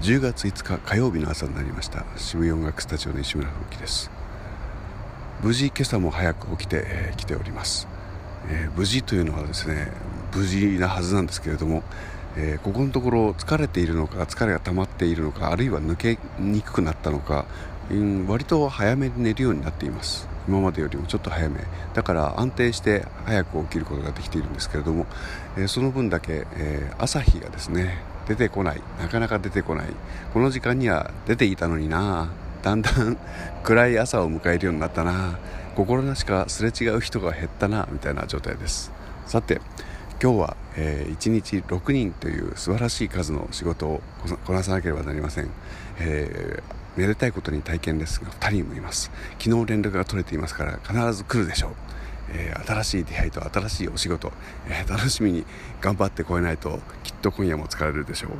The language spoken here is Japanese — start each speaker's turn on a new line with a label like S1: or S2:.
S1: 10月5日火曜日の朝になりました。渋谷音楽スタジオの石村風樹です。無事今朝も早く起きて、えー、来ております、えー、無事というのはですね無事なはずなんですけれども、えー、ここのところ疲れているのか疲れが溜まっているのかあるいは抜けにくくなったのか、うん、割と早めに寝るようになっています。今までよりもちょっと早め。だから安定して早く起きることができているんですけれども、えー、その分だけ、えー、朝日がですね出てこない。なかなか出てこない。この時間には出ていたのにな。だんだん 暗い朝を迎えるようになったな。心なしかすれ違う人が減ったな。みたいな状態です。さて今日は、えー、1日6人という素晴らしい数の仕事をこなさなければなりません、えー、めでたいことに体験ですが2人もいます。昨日連絡が取れていますから必ず来るでしょう。え、新しい出会いと新しいお仕事、え、楽しみに頑張ってこえないときっと今夜も疲れるでしょう。